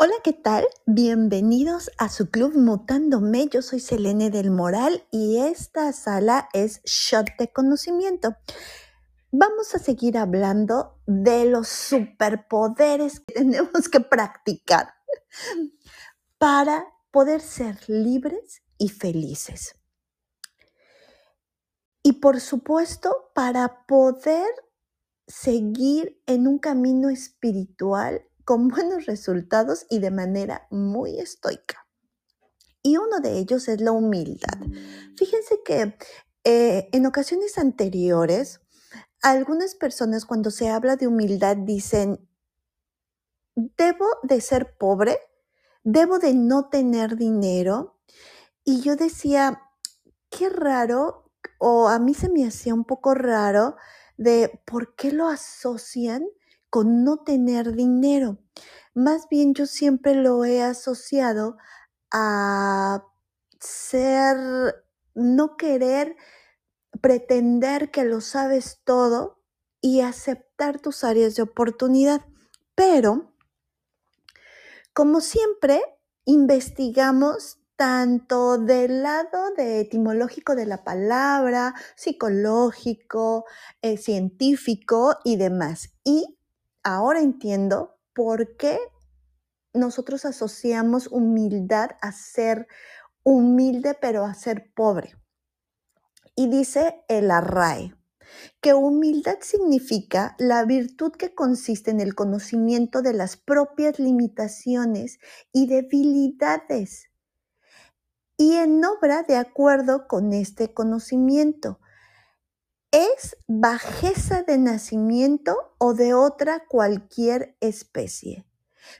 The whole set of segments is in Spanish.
Hola, ¿qué tal? Bienvenidos a su club Mutándome. Yo soy Selene del Moral y esta sala es Shot de Conocimiento. Vamos a seguir hablando de los superpoderes que tenemos que practicar para poder ser libres y felices. Y por supuesto, para poder seguir en un camino espiritual con buenos resultados y de manera muy estoica. Y uno de ellos es la humildad. Fíjense que eh, en ocasiones anteriores, algunas personas cuando se habla de humildad dicen, debo de ser pobre, debo de no tener dinero. Y yo decía, qué raro, o a mí se me hacía un poco raro de por qué lo asocian con no tener dinero. Más bien yo siempre lo he asociado a ser, no querer pretender que lo sabes todo y aceptar tus áreas de oportunidad. Pero, como siempre, investigamos tanto del lado etimológico de la palabra, psicológico, eh, científico y demás. Y ahora entiendo por qué nosotros asociamos humildad a ser humilde, pero a ser pobre. Y dice el arrae que humildad significa la virtud que consiste en el conocimiento de las propias limitaciones y debilidades y en obra de acuerdo con este conocimiento es bajeza de nacimiento o de otra cualquier especie.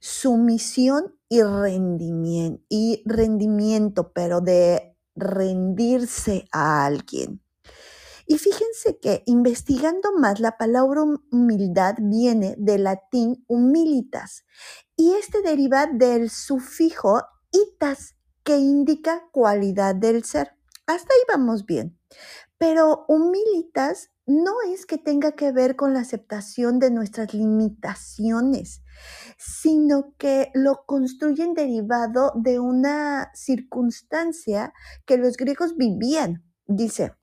Sumisión y rendimiento, y rendimiento, pero de rendirse a alguien. Y fíjense que investigando más, la palabra humildad viene del latín humilitas y este deriva del sufijo itas, que indica cualidad del ser. Hasta ahí vamos bien. Pero humilitas no es que tenga que ver con la aceptación de nuestras limitaciones, sino que lo construyen derivado de una circunstancia que los griegos vivían, dice,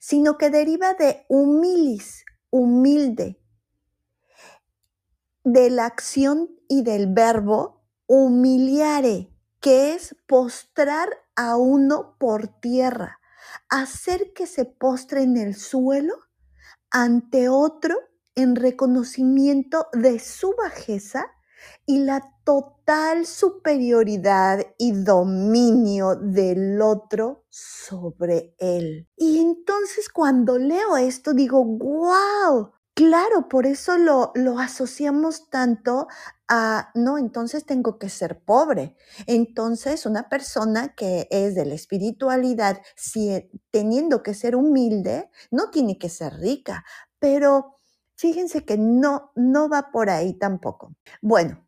sino que deriva de humilis, humilde, de la acción y del verbo humiliare, que es postrar a uno por tierra hacer que se postre en el suelo ante otro en reconocimiento de su bajeza y la total superioridad y dominio del otro sobre él. Y entonces cuando leo esto digo, wow, Claro, por eso lo, lo asociamos tanto a, no, entonces tengo que ser pobre. Entonces, una persona que es de la espiritualidad, si, teniendo que ser humilde, no tiene que ser rica. Pero fíjense que no, no va por ahí tampoco. Bueno,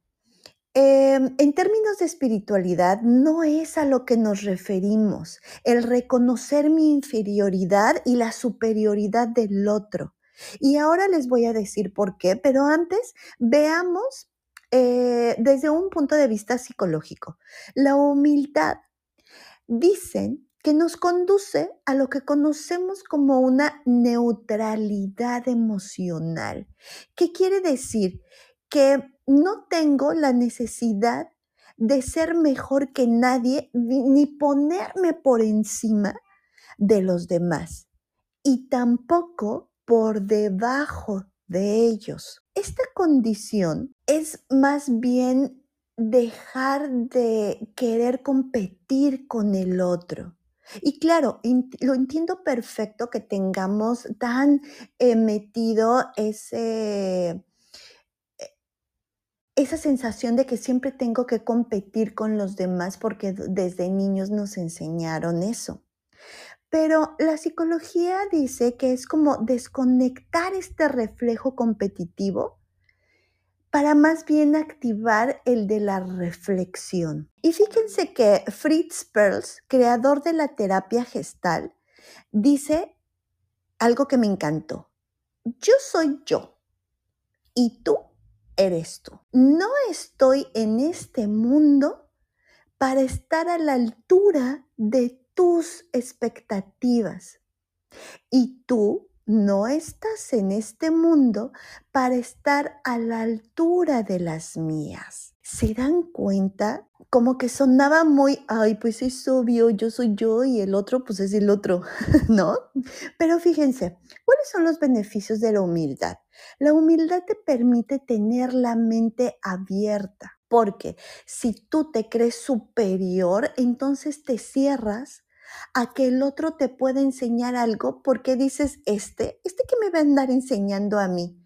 em, en términos de espiritualidad, no es a lo que nos referimos, el reconocer mi inferioridad y la superioridad del otro. Y ahora les voy a decir por qué, pero antes veamos eh, desde un punto de vista psicológico. La humildad dicen que nos conduce a lo que conocemos como una neutralidad emocional. ¿Qué quiere decir? Que no tengo la necesidad de ser mejor que nadie ni ponerme por encima de los demás. Y tampoco por debajo de ellos. Esta condición es más bien dejar de querer competir con el otro. Y claro, lo entiendo perfecto que tengamos tan eh, metido ese, e, esa sensación de que siempre tengo que competir con los demás porque desde niños nos enseñaron eso. Pero la psicología dice que es como desconectar este reflejo competitivo para más bien activar el de la reflexión. Y fíjense que Fritz Perls, creador de la terapia gestal, dice algo que me encantó. Yo soy yo y tú eres tú. No estoy en este mundo para estar a la altura de tus expectativas. Y tú no estás en este mundo para estar a la altura de las mías. ¿Se dan cuenta? Como que sonaba muy, ay, pues es obvio, yo soy yo y el otro pues es el otro, ¿no? Pero fíjense, ¿cuáles son los beneficios de la humildad? La humildad te permite tener la mente abierta, porque si tú te crees superior, entonces te cierras a que el otro te pueda enseñar algo porque dices, este, este que me va a andar enseñando a mí.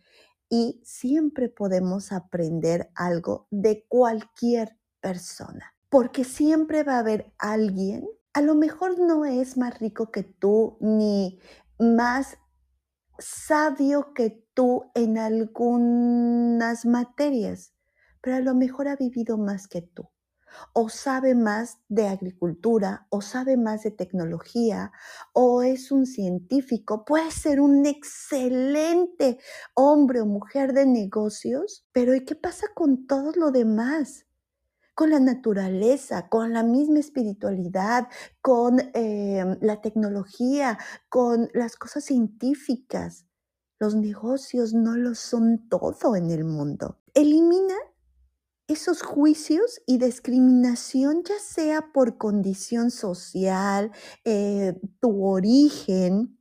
Y siempre podemos aprender algo de cualquier persona, porque siempre va a haber alguien, a lo mejor no es más rico que tú, ni más sabio que tú en algunas materias, pero a lo mejor ha vivido más que tú o sabe más de agricultura, o sabe más de tecnología, o es un científico, puede ser un excelente hombre o mujer de negocios, pero ¿y qué pasa con todo lo demás? Con la naturaleza, con la misma espiritualidad, con em, la tecnología, con las cosas científicas. Los negocios no lo son todo en el mundo. Elimina esos juicios y discriminación, ya sea por condición social, eh, tu origen,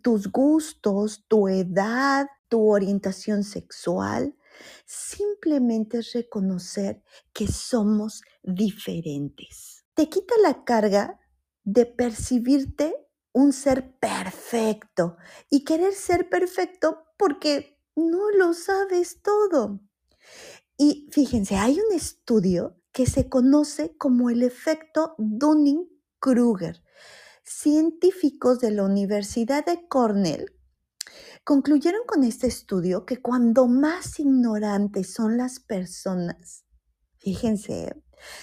tus gustos, tu edad, tu orientación sexual, simplemente es reconocer que somos diferentes. Te quita la carga de percibirte un ser perfecto y querer ser perfecto porque no lo sabes todo. Y fíjense, hay un estudio que se conoce como el efecto Dunning-Kruger. Científicos de la Universidad de Cornell concluyeron con este estudio que cuando más ignorantes son las personas, fíjense,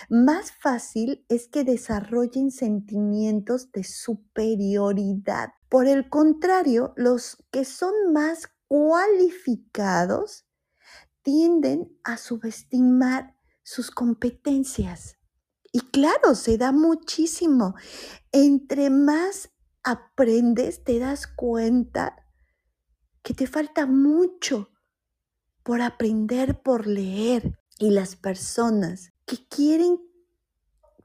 más fácil es que desarrollen sentimientos de superioridad. Por el contrario, los que son más cualificados tienden a subestimar sus competencias. Y claro, se da muchísimo. Entre más aprendes, te das cuenta que te falta mucho por aprender, por leer. Y las personas que quieren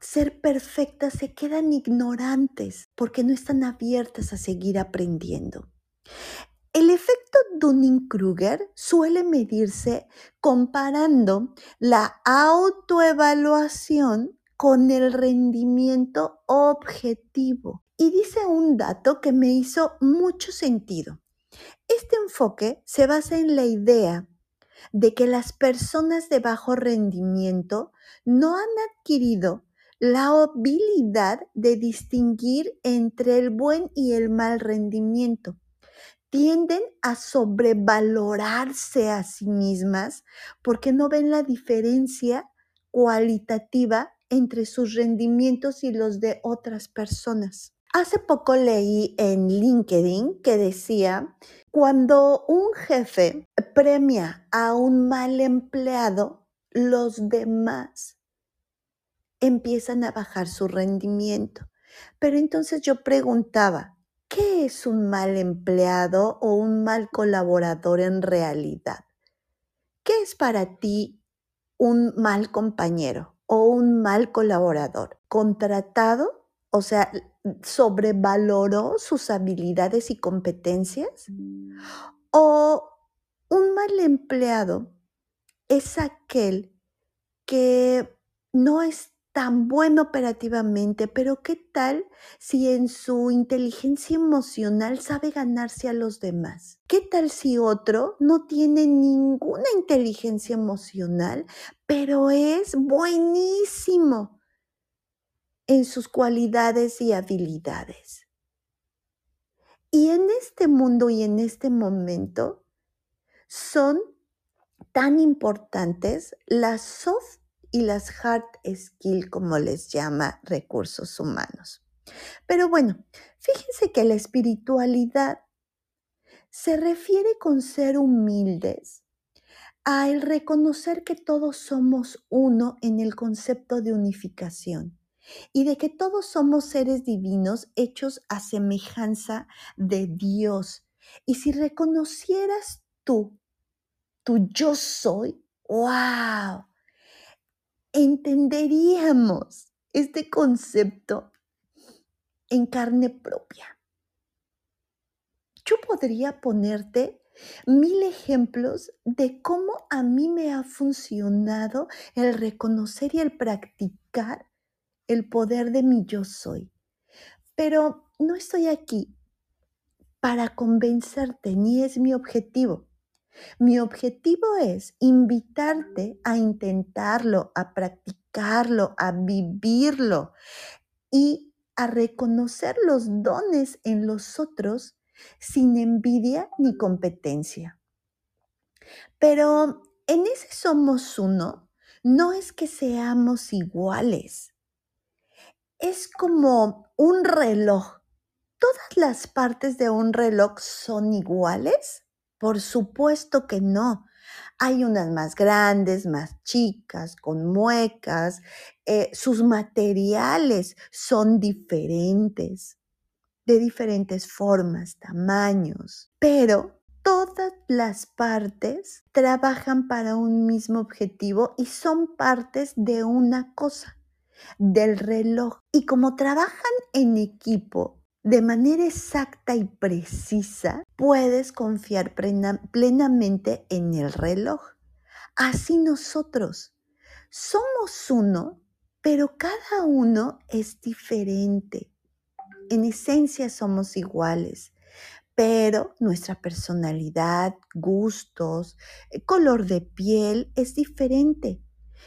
ser perfectas se quedan ignorantes porque no están abiertas a seguir aprendiendo. El efecto Dunning-Kruger suele medirse comparando la autoevaluación con el rendimiento objetivo. Y dice un dato que me hizo mucho sentido. Este enfoque se basa en la idea de que las personas de bajo rendimiento no han adquirido la habilidad de distinguir entre el buen y el mal rendimiento tienden a sobrevalorarse a sí mismas porque no ven la diferencia cualitativa entre sus rendimientos y los de otras personas. Hace poco leí en LinkedIn que decía, cuando un jefe premia a un mal empleado, los demás empiezan a bajar su rendimiento. Pero entonces yo preguntaba, ¿Qué es un mal empleado o un mal colaborador en realidad? ¿Qué es para ti un mal compañero o un mal colaborador? ¿Contratado? O sea, sobrevaloró sus habilidades y competencias? ¿O un mal empleado es aquel que no es tan bueno operativamente, pero ¿qué tal si en su inteligencia emocional sabe ganarse a los demás? ¿Qué tal si otro no tiene ninguna inteligencia emocional, pero es buenísimo en sus cualidades y habilidades? Y en este mundo y en este momento son tan importantes las soft y las hard skills, como les llama recursos humanos. Pero bueno, fíjense que la espiritualidad se refiere con ser humildes al reconocer que todos somos uno en el concepto de unificación y de que todos somos seres divinos hechos a semejanza de Dios. Y si reconocieras tú, tu yo soy, wow, entenderíamos este concepto en carne propia. Yo podría ponerte mil ejemplos de cómo a mí me ha funcionado el reconocer y el practicar el poder de mi yo soy. Pero no estoy aquí para convencerte, ni es mi objetivo. Mi objetivo es invitarte a intentarlo, a practicarlo, a vivirlo y a reconocer los dones en los otros sin envidia ni competencia. Pero en ese somos uno, no es que seamos iguales. Es como un reloj. ¿Todas las partes de un reloj son iguales? Por supuesto que no. Hay unas más grandes, más chicas, con muecas. Eh, sus materiales son diferentes de diferentes formas, tamaños, pero todas las partes trabajan para un mismo objetivo y son partes de una cosa, del reloj. Y como trabajan en equipo de manera exacta y precisa, puedes confiar plenamente en el reloj. Así nosotros somos uno, pero cada uno es diferente en esencia somos iguales, pero nuestra personalidad, gustos, eh, color de piel es diferente.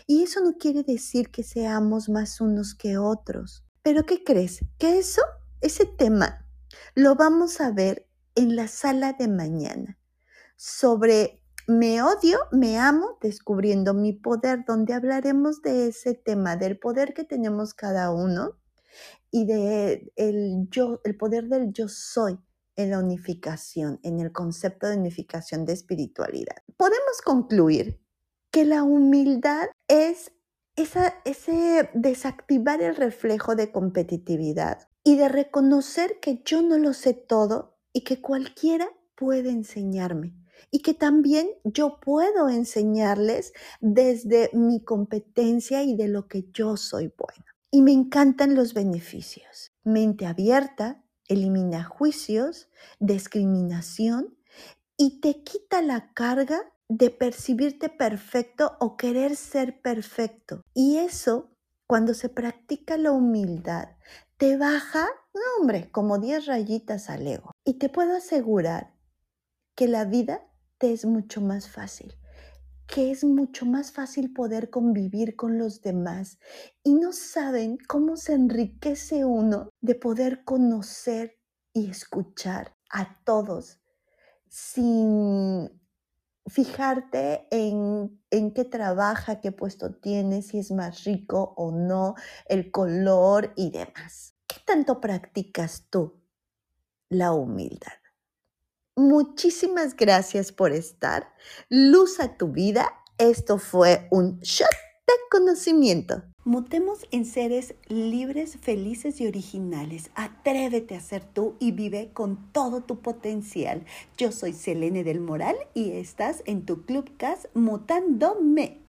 Y eso no quiere decir que seamos más unos que otros. Pero ¿qué crees? Que eso, ese tema, lo vamos a ver en la sala de mañana sobre me odio, me amo, descubriendo mi poder, donde hablaremos de ese tema, del poder que tenemos cada uno y de el yo, el poder del yo soy en la unificación, en el concepto de unificación de espiritualidad. Podemos concluir que la humildad es esa, ese desactivar el reflejo de competitividad y de reconocer que yo no lo sé todo y que cualquiera puede enseñarme y que también yo puedo enseñarles desde mi competencia y de lo que yo soy buena. Y me encantan los beneficios. Mente abierta, elimina juicios, discriminación y te quita la carga de percibirte perfecto o querer ser perfecto. Y eso, cuando se practica la humildad, te baja, no hombre, como 10 rayitas al ego. Y te puedo asegurar que la vida te es mucho más fácil que es mucho más fácil poder convivir con los demás y no saben cómo se enriquece uno de poder conocer y escuchar a todos sin fijarte en, en qué trabaja, qué puesto tiene, si es más rico o no, el color y demás. ¿Qué tanto practicas tú la humildad? Muchísimas gracias por estar. Luz a tu vida. Esto fue un shot conocimiento. Mutemos en seres libres, felices y originales. Atrévete a ser tú y vive con todo tu potencial. Yo soy Selene del Moral y estás en tu Clubcast Mutándome.